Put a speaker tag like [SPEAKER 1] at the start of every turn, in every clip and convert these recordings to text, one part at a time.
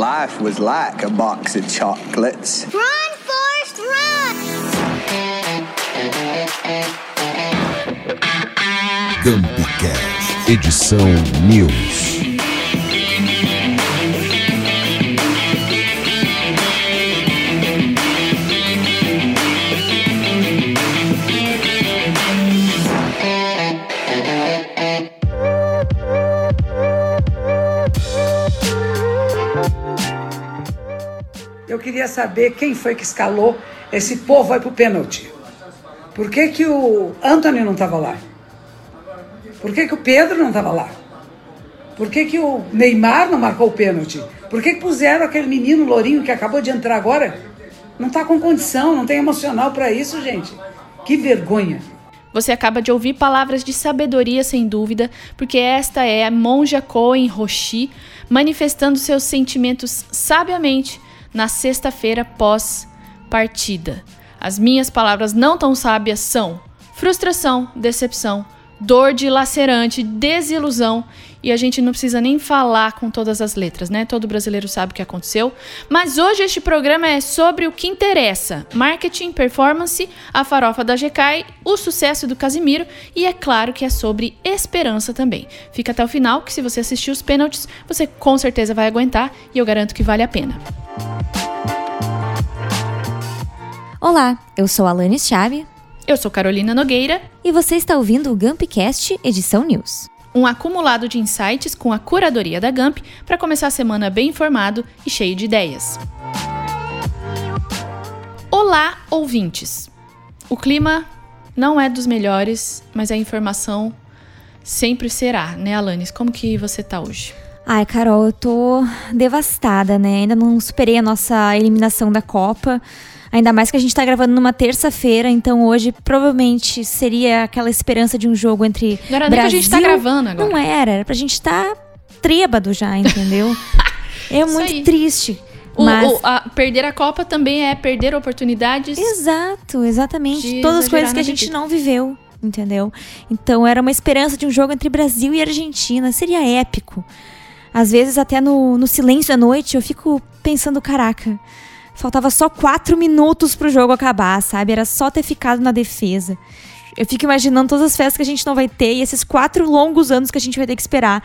[SPEAKER 1] life was like a box of chocolates.
[SPEAKER 2] Run, Forrest, run!
[SPEAKER 3] Campcast, edição News.
[SPEAKER 4] Saber quem foi que escalou esse povo vai pro pênalti. Por que, que o Anthony não estava lá? Por que, que o Pedro não estava lá? Por que, que o Neymar não marcou o pênalti? Por que, que puseram aquele menino lourinho que acabou de entrar agora? Não está com condição, não tem emocional para isso, gente. Que vergonha.
[SPEAKER 5] Você acaba de ouvir palavras de sabedoria, sem dúvida, porque esta é a monja Coen Roshi manifestando seus sentimentos sabiamente na sexta-feira pós-partida. As minhas palavras não tão sábias são frustração, decepção, dor dilacerante, desilusão. E a gente não precisa nem falar com todas as letras, né? Todo brasileiro sabe o que aconteceu. Mas hoje este programa é sobre o que interessa: marketing, performance, a farofa da GK, o sucesso do Casimiro e é claro que é sobre esperança também. Fica até o final, que se você assistir os pênaltis, você com certeza vai aguentar e eu garanto que vale a pena.
[SPEAKER 6] Olá, eu sou a Alanis Chave
[SPEAKER 5] Eu sou Carolina Nogueira,
[SPEAKER 6] e você está ouvindo o Gumpcast Edição News.
[SPEAKER 5] um acumulado de insights com a curadoria da Gump para começar a semana bem informado e cheio de ideias. Olá, ouvintes! O clima não é dos melhores, mas a informação sempre será, né, Alanis? Como que você tá hoje?
[SPEAKER 6] Ai, Carol, eu tô devastada, né? Ainda não superei a nossa eliminação da Copa. Ainda mais que a gente tá gravando numa terça-feira, então hoje provavelmente seria aquela esperança de um jogo entre
[SPEAKER 5] Não era nem pra
[SPEAKER 6] Brasil...
[SPEAKER 5] gente tá gravando agora.
[SPEAKER 6] Não era, era pra gente estar tá trêbado já, entendeu? é muito
[SPEAKER 5] aí.
[SPEAKER 6] triste.
[SPEAKER 5] O-
[SPEAKER 6] mas...
[SPEAKER 5] o- a- perder a Copa também é perder oportunidades.
[SPEAKER 6] Exato, exatamente. Todas as coisas que a gente
[SPEAKER 5] vida.
[SPEAKER 6] não viveu, entendeu? Então era uma esperança de um jogo entre Brasil e Argentina. Seria épico. Às vezes, até no, no silêncio da noite, eu fico pensando: caraca, faltava só quatro minutos pro jogo acabar, sabe? Era só ter ficado na defesa. Eu fico imaginando todas as festas que a gente não vai ter e esses quatro longos anos que a gente vai ter que esperar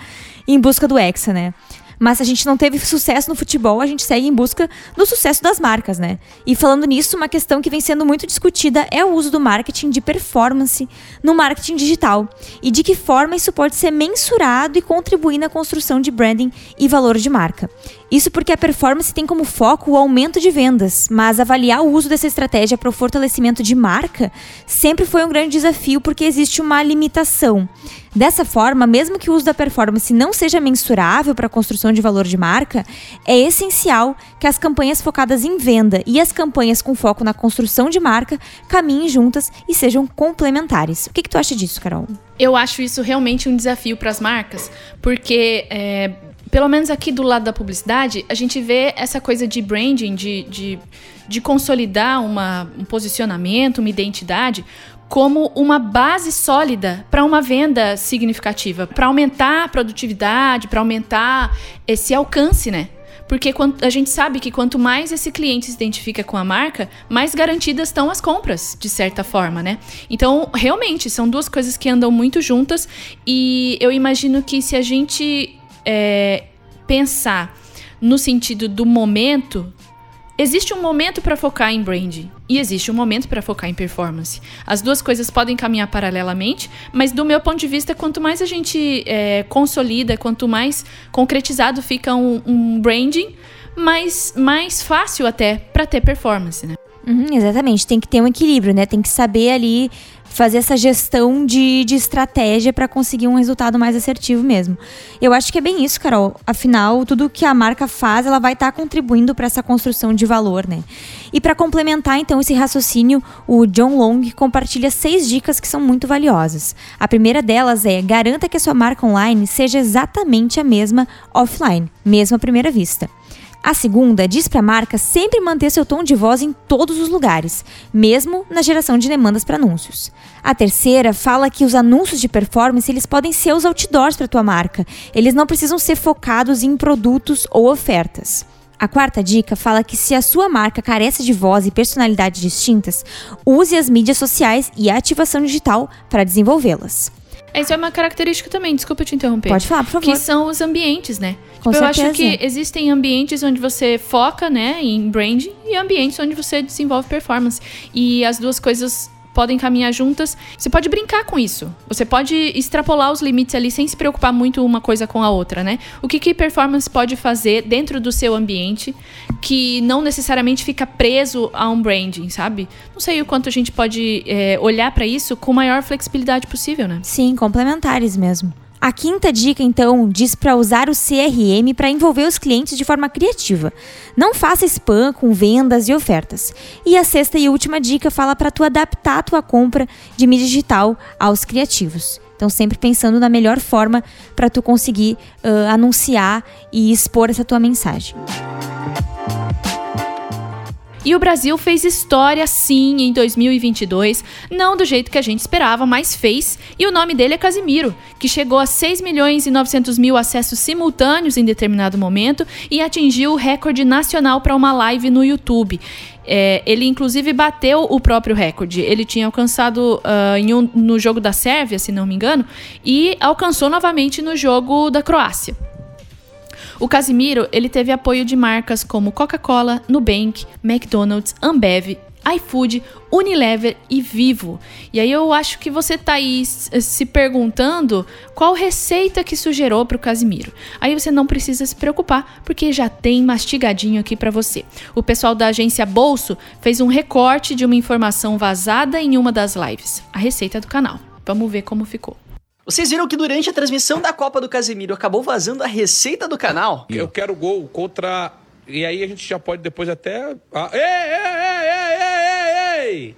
[SPEAKER 6] em busca do Hexa, né? Mas se a gente não teve sucesso no futebol, a gente segue em busca do sucesso das marcas, né? E falando nisso, uma questão que vem sendo muito discutida é o uso do marketing de performance no marketing digital e de que forma isso pode ser mensurado e contribuir na construção de branding e valor de marca. Isso porque a performance tem como foco o aumento de vendas, mas avaliar o uso dessa estratégia para o fortalecimento de marca sempre foi um grande desafio porque existe uma limitação. Dessa forma, mesmo que o uso da performance não seja mensurável para a construção de valor de marca, é essencial que as campanhas focadas em venda e as campanhas com foco na construção de marca caminhem juntas e sejam complementares. O que, que tu acha disso, Carol?
[SPEAKER 5] Eu acho isso realmente um desafio para as marcas, porque, é, pelo menos aqui do lado da publicidade, a gente vê essa coisa de branding, de, de, de consolidar uma, um posicionamento, uma identidade, como uma base sólida para uma venda significativa, para aumentar a produtividade, para aumentar esse alcance, né? Porque a gente sabe que quanto mais esse cliente se identifica com a marca, mais garantidas estão as compras, de certa forma, né? Então, realmente, são duas coisas que andam muito juntas e eu imagino que se a gente é, pensar no sentido do momento, existe um momento para focar em branding e existe um momento para focar em performance. As duas coisas podem caminhar paralelamente, mas do meu ponto de vista, quanto mais a gente é, consolida, quanto mais concretizado fica um, um branding, mais, mais fácil até para ter performance, né?
[SPEAKER 6] Uhum, exatamente, tem que ter um equilíbrio, né? Tem que saber ali fazer essa gestão de, de estratégia para conseguir um resultado mais assertivo mesmo. Eu acho que é bem isso, Carol. Afinal, tudo que a marca faz, ela vai estar contribuindo para essa construção de valor, né? E para complementar então esse raciocínio, o John Long compartilha seis dicas que são muito valiosas. A primeira delas é garanta que a sua marca online seja exatamente a mesma offline, mesmo à primeira vista. A segunda diz para a marca sempre manter seu tom de voz em todos os lugares, mesmo na geração de demandas para anúncios. A terceira fala que os anúncios de performance eles podem ser os outdoors para tua marca. Eles não precisam ser focados em produtos ou ofertas. A quarta dica fala que se a sua marca carece de voz e personalidade distintas, use as mídias sociais e a ativação digital para desenvolvê-las.
[SPEAKER 5] Essa é uma característica também, desculpa te interromper.
[SPEAKER 6] Pode falar, por favor.
[SPEAKER 5] Que são os ambientes, né?
[SPEAKER 6] Com
[SPEAKER 5] Tipo, eu acho
[SPEAKER 6] certeza.
[SPEAKER 5] que existem ambientes onde você foca, né, em branding e ambientes onde você desenvolve performance. E as duas coisas podem caminhar juntas. Você pode brincar com isso. Você pode extrapolar os limites ali sem se preocupar muito uma coisa com a outra, né? O que que performance pode fazer dentro do seu ambiente que não necessariamente fica preso a um branding, sabe? Não sei o quanto a gente pode é, olhar para isso com maior flexibilidade possível, né?
[SPEAKER 6] Sim, complementares mesmo. A quinta dica, então, diz para usar o CRM para envolver os clientes de forma criativa. Não faça spam com vendas e ofertas. E a sexta e última dica fala para tu adaptar a tua compra de mídia digital aos criativos. Então, sempre pensando na melhor forma para tu conseguir ah, anunciar e expor essa tua mensagem.
[SPEAKER 5] E o Brasil fez história sim em 2022, não do jeito que a gente esperava, mas fez. E o nome dele é Casimiro, que chegou a 6 milhões e 900 mil acessos simultâneos em determinado momento e atingiu o recorde nacional para uma live no YouTube. É, ele inclusive bateu o próprio recorde. Ele tinha alcançado em um- no jogo da Sérvia, se não me engano, e alcançou novamente no jogo da Croácia. O Casimiro, ele teve apoio de marcas como Coca-Cola, Nubank, McDonald's, Ambev, iFood, Unilever e Vivo. E aí eu acho que você tá aí s- se perguntando qual receita que isso gerou pro Casimiro. Aí você não precisa se preocupar, porque já tem mastigadinho aqui para você. O pessoal da agência Bolso fez um recorte de uma informação vazada em uma das lives, a receita do canal. Vamos ver como ficou.
[SPEAKER 7] Vocês viram que durante a transmissão da Copa do Casemiro acabou vazando a receita do canal?
[SPEAKER 8] Eu quero gol contra. E aí a gente já pode depois até. Ah, ei, ei, ei, ei, ei!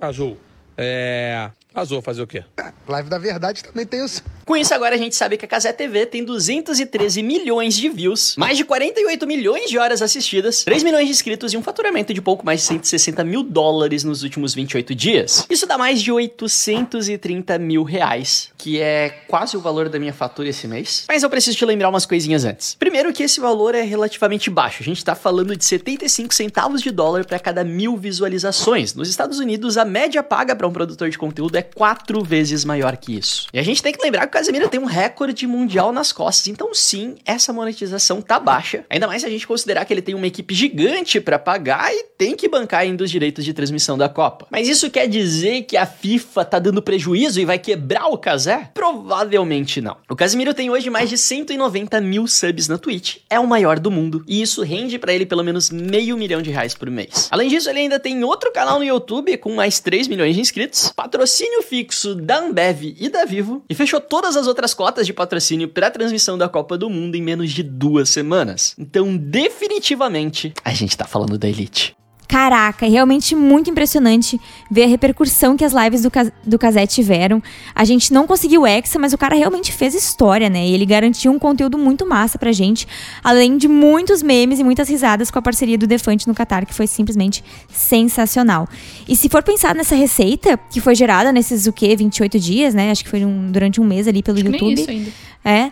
[SPEAKER 8] Azul. É. Azul, fazer o quê?
[SPEAKER 9] Live da Verdade também tem os.
[SPEAKER 7] Com isso, agora a gente sabe que a Casé TV tem 213 milhões de views, mais de 48 milhões de horas assistidas, 3 milhões de inscritos e um faturamento de pouco mais de 160 mil dólares nos últimos 28 dias. Isso dá mais de 830 mil reais, que é quase o valor da minha fatura esse mês. Mas eu preciso te lembrar umas coisinhas antes. Primeiro que esse valor é relativamente baixo. A gente tá falando de 75 centavos de dólar para cada mil visualizações. Nos Estados Unidos, a média paga para um produtor de conteúdo é quatro vezes maior que isso. E a gente tem que lembrar que Casemiro tem um recorde mundial nas costas. Então, sim, essa monetização tá baixa. Ainda mais se a gente considerar que ele tem uma equipe gigante para pagar e tem que bancar ainda os direitos de transmissão da Copa. Mas isso quer dizer que a FIFA tá dando prejuízo e vai quebrar o Casé? Provavelmente não. O Casemiro tem hoje mais de 190 mil subs na Twitch. É o maior do mundo. E isso rende para ele pelo menos meio milhão de reais por mês. Além disso, ele ainda tem outro canal no YouTube com mais 3 milhões de inscritos, patrocínio fixo da Ambev e da Vivo, e fechou todas as outras cotas de patrocínio para a transmissão da Copa do Mundo em menos de duas semanas. Então, definitivamente, a gente tá falando da Elite.
[SPEAKER 6] Caraca, é realmente muito impressionante ver a repercussão que as lives do, do Casé tiveram. A gente não conseguiu o Hexa, mas o cara realmente fez história, né? E ele garantiu um conteúdo muito massa pra gente, além de muitos memes e muitas risadas com a parceria do Defante no Qatar, que foi simplesmente sensacional. E se for pensar nessa receita, que foi gerada nesses, o quê, 28 dias, né? Acho que foi um- durante um mês ali pelo
[SPEAKER 5] Acho que
[SPEAKER 6] YouTube.
[SPEAKER 5] nem isso ainda.
[SPEAKER 6] É.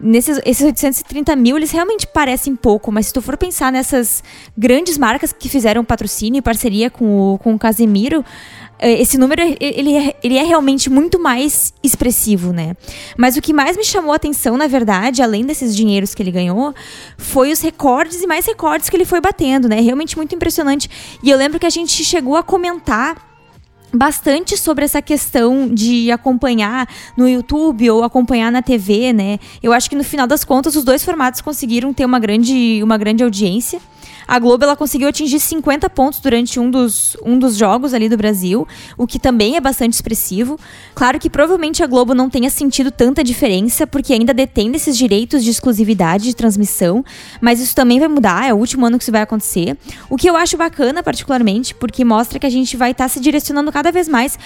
[SPEAKER 6] Nesses esses 830 mil, eles realmente parecem pouco, mas se tu for pensar nessas grandes marcas que fizeram patrocínio e parceria com o, com o Casemiro, eh, esse número, eh, ele é, ele é realmente muito mais expressivo, né? Mas o que mais me chamou a atenção, na verdade, além desses dinheiros que ele ganhou, foi os recordes e mais recordes que ele foi batendo, né? Realmente muito impressionante. E eu lembro que a gente chegou a comentar bastante sobre essa questão de acompanhar no YouTube ou acompanhar na TV, né? Eu acho que no final das contas os dois formatos conseguiram ter uma grande, uma grande audiência. A Globo ela conseguiu atingir 50 pontos durante um dos, um dos jogos ali do Brasil, o que também é bastante expressivo. Claro que provavelmente a Globo não tenha sentido tanta diferença, porque ainda detém esses direitos de exclusividade de transmissão, mas isso também vai mudar, é o último ano que isso vai acontecer. O que eu acho bacana, particularmente, porque mostra que a gente vai estar se direcionando cada vez mais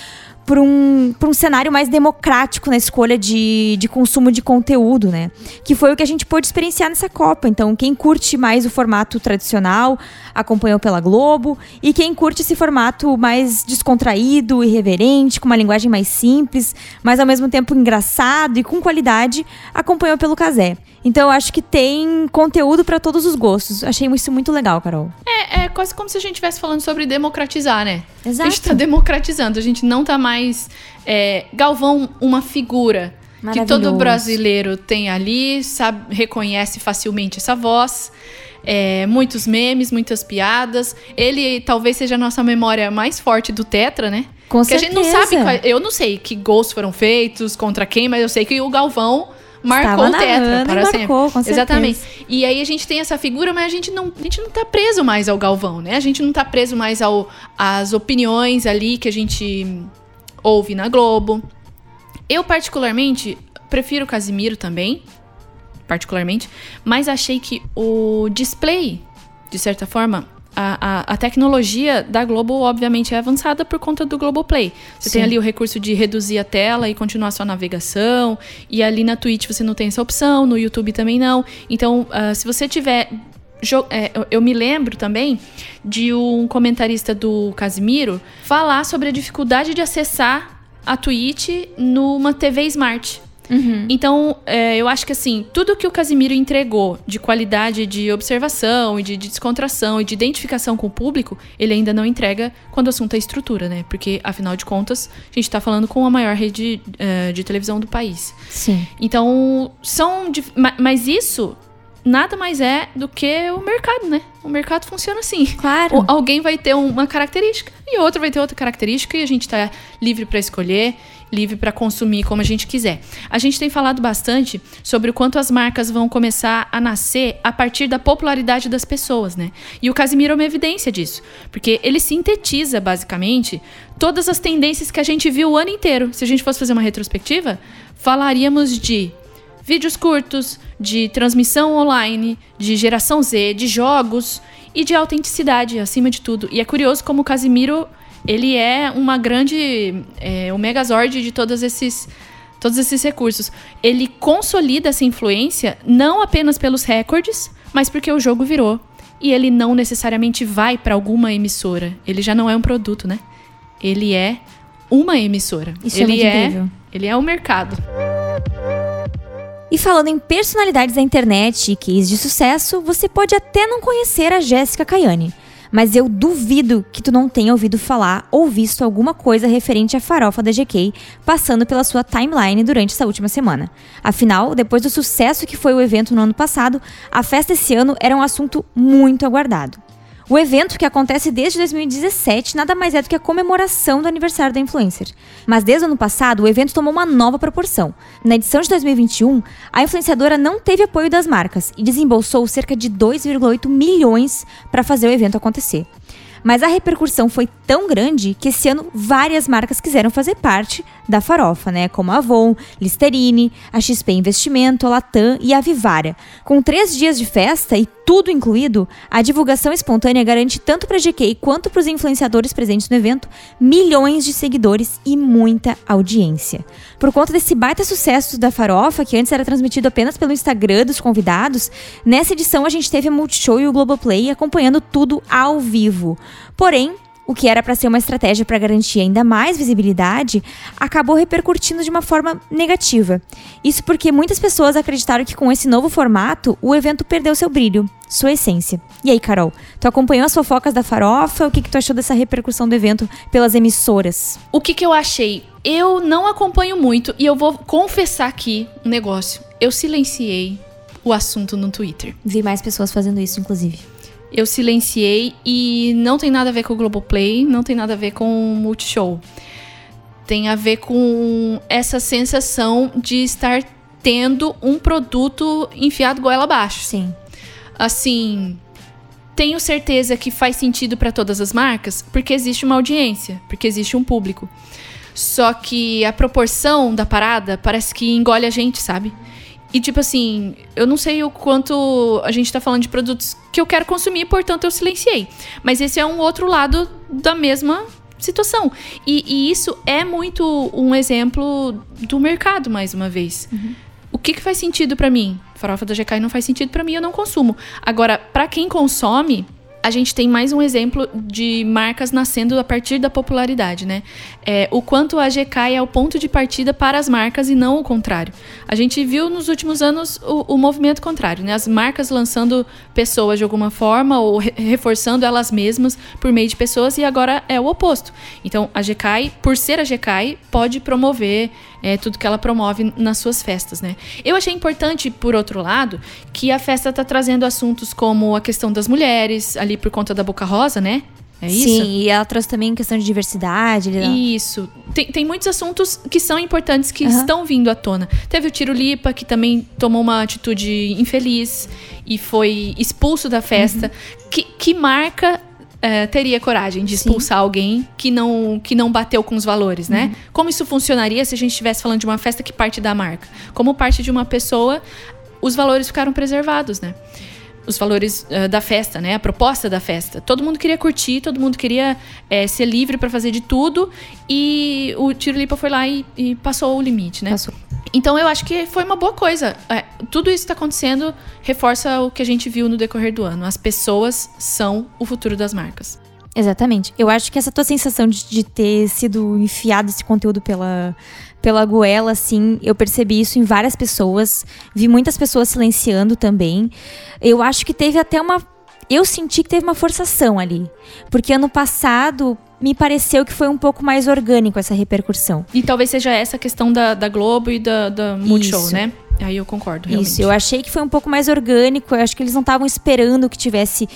[SPEAKER 6] por um, um cenário mais democrático na escolha de, de consumo de conteúdo, né? Que foi o que a gente pôde experienciar nessa Copa. Então, quem curte mais o formato tradicional acompanhou pela Globo, e quem curte esse formato mais descontraído, irreverente, com uma linguagem mais simples, mas ao mesmo tempo engraçado e com qualidade, acompanhou pelo Casé. Então eu acho que tem conteúdo para todos os gostos. Achei isso muito legal, Carol.
[SPEAKER 5] É, é quase como se a gente estivesse falando sobre democratizar, né?
[SPEAKER 6] Exato.
[SPEAKER 5] A gente tá democratizando, a gente não tá mais. É, Galvão, uma figura que todo brasileiro tem ali, sabe, reconhece facilmente essa voz. É, muitos memes, muitas piadas. Ele talvez seja a nossa memória mais forte do Tetra, né?
[SPEAKER 6] Com
[SPEAKER 5] Porque a gente não
[SPEAKER 6] certeza.
[SPEAKER 5] sabe. qual- eu não sei que gols foram feitos, contra quem, mas eu sei que o Galvão marcou
[SPEAKER 6] Estava
[SPEAKER 5] o Tetra para
[SPEAKER 6] marcou,
[SPEAKER 5] sempre.
[SPEAKER 6] com certeza.
[SPEAKER 5] Exatamente. E aí a gente tem essa figura, mas a gente não, a gente não tá preso mais ao Galvão, né? A gente não tá preso mais ao às opiniões ali que a gente ouve na Globo. Eu particularmente prefiro o Casimiro também, particularmente, mas achei que o display, de certa forma, a, a, a tecnologia da Globo, obviamente, é avançada por conta do Globoplay. Você
[SPEAKER 6] Sim.
[SPEAKER 5] tem ali o recurso de reduzir a tela e continuar sua navegação. E ali na Twitch você não tem essa opção, no YouTube também não. Então, ah, se você tiver. É, eu- me lembro também de um comentarista do Casimiro falar sobre a dificuldade de acessar a Twitch numa TV Smart. Então, é, eu acho que assim, tudo que o Casimiro entregou de qualidade de observação e de, de descontração e de identificação com o público, ele ainda não entrega quando o assunto é estrutura, né? Porque, afinal de contas, a gente tá falando com a maior rede é, de televisão do país.
[SPEAKER 6] Sim.
[SPEAKER 5] Então, são. Mas isso nada mais é do que o mercado, né? O mercado funciona assim.
[SPEAKER 6] Claro.
[SPEAKER 5] O- alguém vai ter uma característica e outro vai ter outra característica e a gente tá livre para escolher, livre para consumir como a gente quiser. A gente tem falado bastante sobre o quanto as marcas vão começar a nascer a partir da popularidade das pessoas, né? E o Casimiro é uma evidência disso, porque ele sintetiza basicamente todas as tendências que a gente viu o ano inteiro. Se a gente fosse fazer uma retrospectiva, falaríamos de vídeos curtos, de transmissão online, de geração Z, de jogos e de autenticidade, acima de tudo. E é curioso como o Casimiro, ele é uma grande, é, o megazord de todos esses, todos esses recursos. Ele consolida essa influência não apenas pelos recordes, mas porque o jogo virou. E ele não necessariamente vai para alguma emissora. Ele já não é um produto, né? Ele é uma emissora.
[SPEAKER 6] Isso é
[SPEAKER 5] ele
[SPEAKER 6] muito incrível.
[SPEAKER 5] ele é o mercado.
[SPEAKER 6] E falando em personalidades da internet e case de sucesso, você pode até não conhecer a Jéssica Caiane. Mas eu duvido que tu não tenha ouvido falar ou visto alguma coisa referente à farofa da GK passando pela sua timeline durante essa última semana. Afinal, depois do sucesso que foi o evento no ano passado, a festa esse ano era um assunto muito aguardado. O evento, que acontece desde 2017, nada mais é do que a comemoração do aniversário da influencer. Mas desde o ano passado, o evento tomou uma nova proporção. Na edição de 2021, a influenciadora não teve apoio das marcas e desembolsou cerca de 2,8 milhões para fazer o evento acontecer. Mas a repercussão foi tão grande que esse ano várias marcas quiseram fazer parte da farofa, né? Como a Avon, Listerine, a XP Investimento, a Latam e a Vivara. Com três dias de festa e tudo incluído, a divulgação espontânea garante tanto para a GK quanto para os influenciadores presentes no evento milhões de seguidores e muita audiência. Por conta desse baita sucesso da farofa, que antes era transmitido apenas pelo Instagram dos convidados, nessa edição a gente teve a Multishow e o Globoplay acompanhando tudo ao vivo. Porém, o que era para ser uma estratégia para garantir ainda mais visibilidade, acabou repercutindo de uma forma negativa. Isso porque muitas pessoas acreditaram que com esse novo formato, o evento perdeu seu brilho, sua essência. E aí, Carol, tu acompanhou as fofocas da farofa? O que, que tu achou dessa repercussão do evento pelas emissoras?
[SPEAKER 5] O que, que eu achei? Eu não acompanho muito e eu vou confessar aqui um negócio. Eu silenciei o assunto no Twitter.
[SPEAKER 6] Vi mais pessoas fazendo isso, inclusive.
[SPEAKER 5] Eu silenciei e não tem nada a ver com o Globoplay, não tem nada a ver com o Multishow. Tem a ver com essa sensação de estar tendo um produto enfiado goela abaixo.
[SPEAKER 6] Sim.
[SPEAKER 5] Assim, tenho certeza que faz sentido para todas as marcas, porque existe uma audiência, porque existe um público. Só que a proporção da parada parece que engole a gente, sabe? E tipo assim, eu não sei o quanto a gente tá falando de produtos que eu quero consumir, portanto eu silenciei. Mas esse é um outro lado da mesma situação. E, e isso é muito um exemplo do mercado, mais uma vez. O que, que faz sentido pra mim? Farofa da GK não faz sentido pra mim, eu não consumo. Agora, pra quem consome, a gente tem mais um exemplo de marcas nascendo a partir da popularidade, né? É, o quanto a GK é o ponto de partida para as marcas e não o contrário. A gente viu nos últimos anos o, o movimento contrário, né? As marcas lançando pessoas de alguma forma ou re- reforçando elas mesmas por meio de pessoas e agora é o oposto. Então, a GK, por ser a GK, pode promover é, tudo que ela promove nas suas festas, né? Eu achei importante, por outro lado, que a festa tá trazendo assuntos como a questão das mulheres, ali por conta da Boca Rosa, né? É isso?
[SPEAKER 6] Sim, e ela trouxe também questão de diversidade. ele-
[SPEAKER 5] Isso. Tem, tem muitos assuntos que são importantes que
[SPEAKER 6] Aham.
[SPEAKER 5] estão vindo à tona. Teve o Tiro Lipa, que também tomou uma atitude infeliz e foi expulso da festa.
[SPEAKER 6] Uhum.
[SPEAKER 5] Que, que marca eh, teria coragem de
[SPEAKER 6] Sim.
[SPEAKER 5] expulsar alguém que não, que não bateu com os valores,
[SPEAKER 6] Uhum.
[SPEAKER 5] né? Como isso funcionaria se a gente estivesse falando de uma festa que parte da marca? Como parte de uma pessoa, os valores ficaram preservados, né? Os valores eh, da festa, né? A proposta da festa. Todo mundo queria curtir, todo mundo queria eh, ser livre pra fazer de tudo e o Tiro Lipa foi lá e, e passou o limite, né?
[SPEAKER 6] Passou.
[SPEAKER 5] Então eu acho que foi uma boa coisa. É, tudo isso tá acontecendo reforça o que a gente viu no decorrer do ano. As pessoas são o futuro das marcas.
[SPEAKER 6] Exatamente. Eu acho que essa tua sensação de, de ter sido enfiado esse conteúdo pela, pela goela, assim, eu percebi isso em várias pessoas. Vi muitas pessoas silenciando também. Eu acho que teve até uma. Eu senti que teve uma forçação ali. Porque ano passado me pareceu que foi um pouco mais orgânico essa repercussão.
[SPEAKER 5] E talvez seja essa a questão da, da Globo e da, da Multishow,
[SPEAKER 6] Isso.
[SPEAKER 5] né? Aí eu concordo, realmente.
[SPEAKER 6] Isso, eu achei que foi um pouco mais orgânico. Eu acho que eles não estavam esperando que tivesse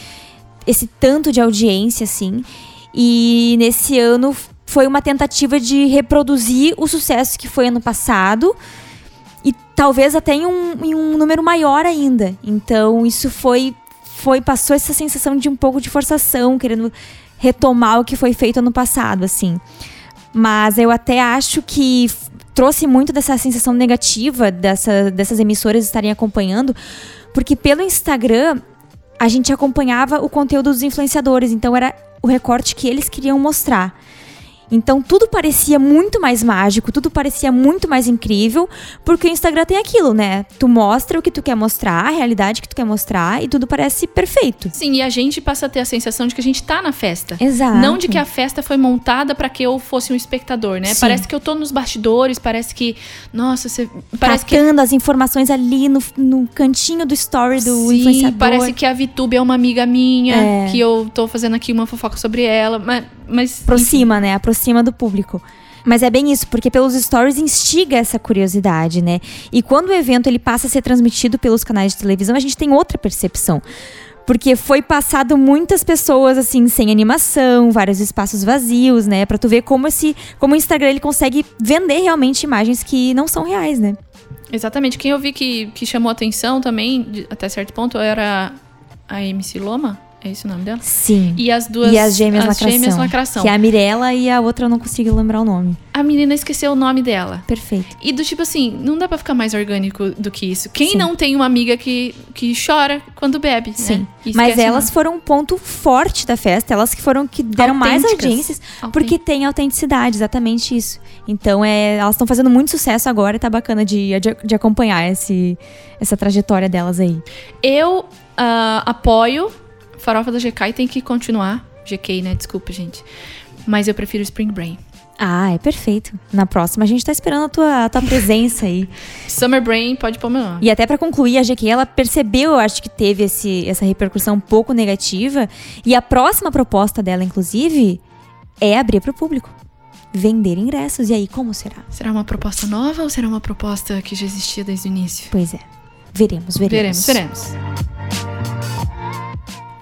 [SPEAKER 6] esse tanto de audiência, assim. E nesse ano foi uma tentativa de reproduzir o sucesso que foi ano passado. E talvez até em um, em um número maior ainda. Então, isso foi. foi Passou essa sensação de um pouco de forçação, querendo retomar o que foi feito ano passado, assim. Mas eu até acho que trouxe muito dessa sensação negativa dessa, dessas emissoras estarem acompanhando, porque pelo Instagram a gente acompanhava o conteúdo dos influenciadores, então era o recorte que eles queriam mostrar. Então tudo parecia muito mais mágico, tudo parecia muito mais incrível, porque o Instagram tem aquilo, né? Tu mostra o que tu quer mostrar, a realidade que tu quer mostrar e tudo parece perfeito.
[SPEAKER 5] Sim, e a gente passa a ter a sensação de que a gente tá na festa.
[SPEAKER 6] Exato.
[SPEAKER 5] Não de que a festa foi montada pra que eu fosse um espectador, né?
[SPEAKER 6] Sim.
[SPEAKER 5] Parece que eu tô nos bastidores, parece que. Nossa, você. Parece que.
[SPEAKER 6] As informações ali no, no cantinho do story do
[SPEAKER 5] Sim,
[SPEAKER 6] influenciador.
[SPEAKER 5] parece que a VTube é uma amiga minha,
[SPEAKER 6] É.
[SPEAKER 5] que eu tô fazendo aqui uma fofoca sobre ela. Mas. Mas
[SPEAKER 6] aproxima, né? Aproxima do público. Mas é bem isso, porque pelos stories instiga essa curiosidade, né? E quando o evento ele passa a ser transmitido pelos canais de televisão, a gente tem outra percepção. Porque foi passado muitas pessoas assim sem animação, vários espaços vazios, né, Pra tu ver como esse, como o Instagram ele consegue vender realmente imagens que não são reais, né?
[SPEAKER 5] Exatamente. Quem eu vi que, que chamou atenção também, até certo ponto, era a MC Loma. É esse o nome dela?
[SPEAKER 6] Sim.
[SPEAKER 5] E as duas.
[SPEAKER 6] e as gêmeas
[SPEAKER 5] as
[SPEAKER 6] lacração,
[SPEAKER 5] gêmeas lacração.
[SPEAKER 6] que é a Mirella e a outra eu não consigo lembrar o nome.
[SPEAKER 5] A menina esqueceu o nome dela.
[SPEAKER 6] Perfeito.
[SPEAKER 5] E do tipo assim, não dá pra ficar mais orgânico do que isso. Quem
[SPEAKER 6] Sim.
[SPEAKER 5] não tem uma amiga que, que chora quando bebe,
[SPEAKER 6] Sim.
[SPEAKER 5] né?
[SPEAKER 6] Mas elas foram um ponto forte da festa, elas que foram que deram mais audiências, porque tem autenticidade, exatamente isso. Então é, elas estão fazendo muito sucesso agora e tá bacana de, de, de acompanhar esse, essa trajetória delas aí.
[SPEAKER 5] Eu ah, apoio Farofa da GK tem que continuar. GK, né? Desculpa, gente. Mas eu prefiro Spring Brain.
[SPEAKER 6] Ah, é perfeito. Na próxima a gente tá esperando a tua, a tua presença aí.
[SPEAKER 5] Summer Brain pode pôr meu nome.
[SPEAKER 6] E até pra concluir, a GQ ela percebeu, eu acho que teve esse, essa repercussão um pouco negativa. E a próxima proposta dela, inclusive, é abrir pro público. Vender ingressos. E aí, como será?
[SPEAKER 5] Será uma proposta nova ou será uma proposta que já existia desde o início?
[SPEAKER 6] Pois é. Veremos, veremos.
[SPEAKER 5] Veremos, veremos.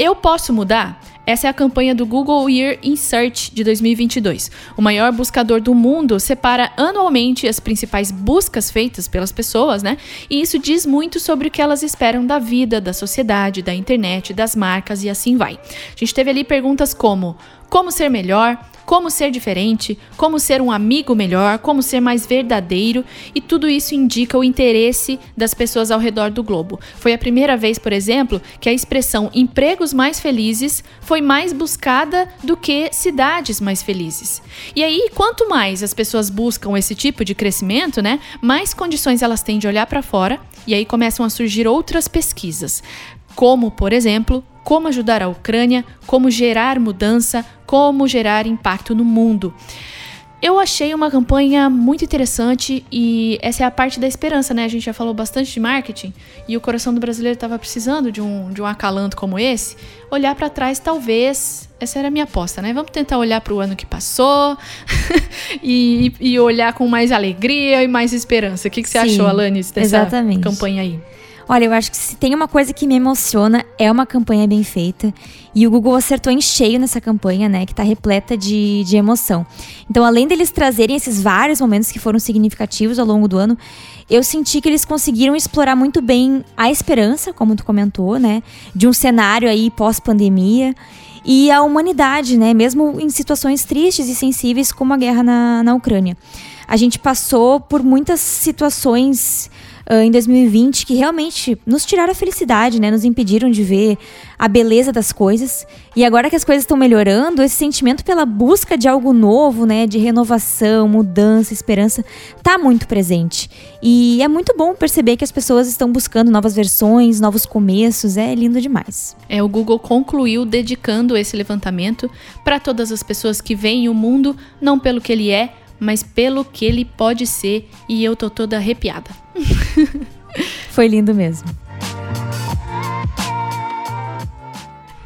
[SPEAKER 5] Eu posso mudar? Essa é a campanha do Google Year in Search de 2022. O maior buscador do mundo separa anualmente as principais buscas feitas pelas pessoas, né? E isso diz muito sobre o que elas esperam da vida, da sociedade, da internet, das marcas e assim vai. A gente teve ali perguntas como: como ser melhor? Como ser diferente, como ser um amigo melhor, como ser mais verdadeiro, e tudo isso indica o interesse das pessoas ao redor do globo. Foi a primeira vez, por exemplo, que a expressão empregos mais felizes foi mais buscada do que cidades mais felizes. E aí, quanto mais as pessoas buscam esse tipo de crescimento, né, mais condições elas têm de olhar para fora, e aí começam a surgir outras pesquisas como, por exemplo, como ajudar a Ucrânia, como gerar mudança, como gerar impacto no mundo. Eu achei uma campanha muito interessante e essa é a parte da esperança, né? A gente já falou bastante de marketing e o coração do brasileiro estava precisando de um, de um acalanto como esse. Olhar para trás, talvez, essa era a minha aposta, né? Vamos tentar olhar para o ano que passou e, e, olhar com mais alegria e mais esperança. O que, que você Sim, achou, Alanis, dessa exatamente. campanha aí?
[SPEAKER 6] Olha, eu acho que se tem uma coisa que me emociona é uma campanha bem feita. E o Google acertou em cheio nessa campanha, né? Que tá repleta de, de emoção. Então, além deles trazerem esses vários momentos que foram significativos ao longo do ano, eu senti que eles conseguiram explorar muito bem a esperança, como tu comentou, né? De um cenário aí pós-pandemia. E a humanidade, né? Mesmo em situações tristes e sensíveis como a guerra na, na Ucrânia. A gente passou por muitas situações uh, em 2020 que realmente nos tiraram a felicidade, né? Nos impediram de ver a beleza das coisas. E agora que as coisas estão melhorando, esse sentimento pela busca de algo novo, né? De renovação, mudança, esperança, tá muito presente. E é muito bom perceber que as pessoas estão buscando novas versões, novos começos. É lindo demais.
[SPEAKER 5] É, o Google concluiu dedicando esse levantamento para todas as pessoas que veem o mundo não pelo que ele é, mas pelo que ele pode ser, e eu tô toda arrepiada.
[SPEAKER 6] Foi lindo mesmo.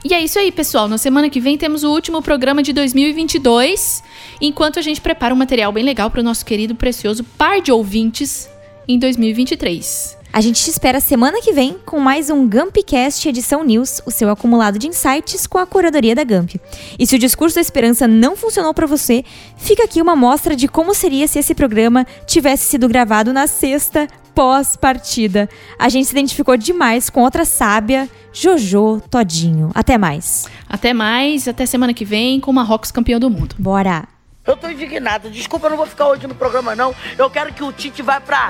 [SPEAKER 5] E é isso aí, pessoal. Na semana que vem temos o último programa de 2022, enquanto a gente prepara um material bem legal para o nosso querido precioso par de ouvintes em 2023.
[SPEAKER 6] A gente te espera semana que vem com mais um Gumpcast Edição News, o seu acumulado de insights com a curadoria da Gump. E se o discurso da esperança não funcionou para você, fica aqui uma mostra de como seria se esse programa tivesse sido gravado na sexta pós-partida. A gente se identificou demais com outra sábia, Jojo Todinho. Até mais.
[SPEAKER 5] Até mais, até semana que vem com o Marrocos campeão do mundo.
[SPEAKER 6] Bora!
[SPEAKER 10] Eu tô indignado. Desculpa, eu não vou ficar hoje no programa, não. Eu quero que o Tite vá pra.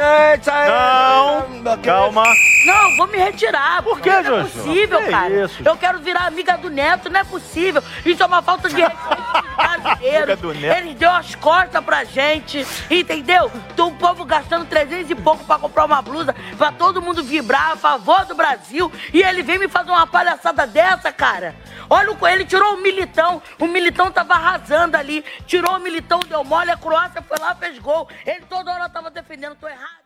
[SPEAKER 11] Não, calma.
[SPEAKER 10] Não, vou me retirar.
[SPEAKER 11] Por que,
[SPEAKER 10] Não é possível,
[SPEAKER 11] que
[SPEAKER 10] cara.
[SPEAKER 11] Isso?
[SPEAKER 10] Eu quero virar amiga do Neto, não é possível. Isso é uma falta de respeito do Neto. Eles deu as costas pra gente, entendeu? Tô o povo gastando 300 e pouco pra comprar uma blusa, pra todo mundo vibrar a favor do Brasil. E ele vem me fazer uma palhaçada dessa, cara. Olha o ele tirou o militão. O militão tava arrasando ali. Tirou o militão, deu mole, a Croácia foi lá, fez gol. Ele toda hora tava defendendo, tô errado.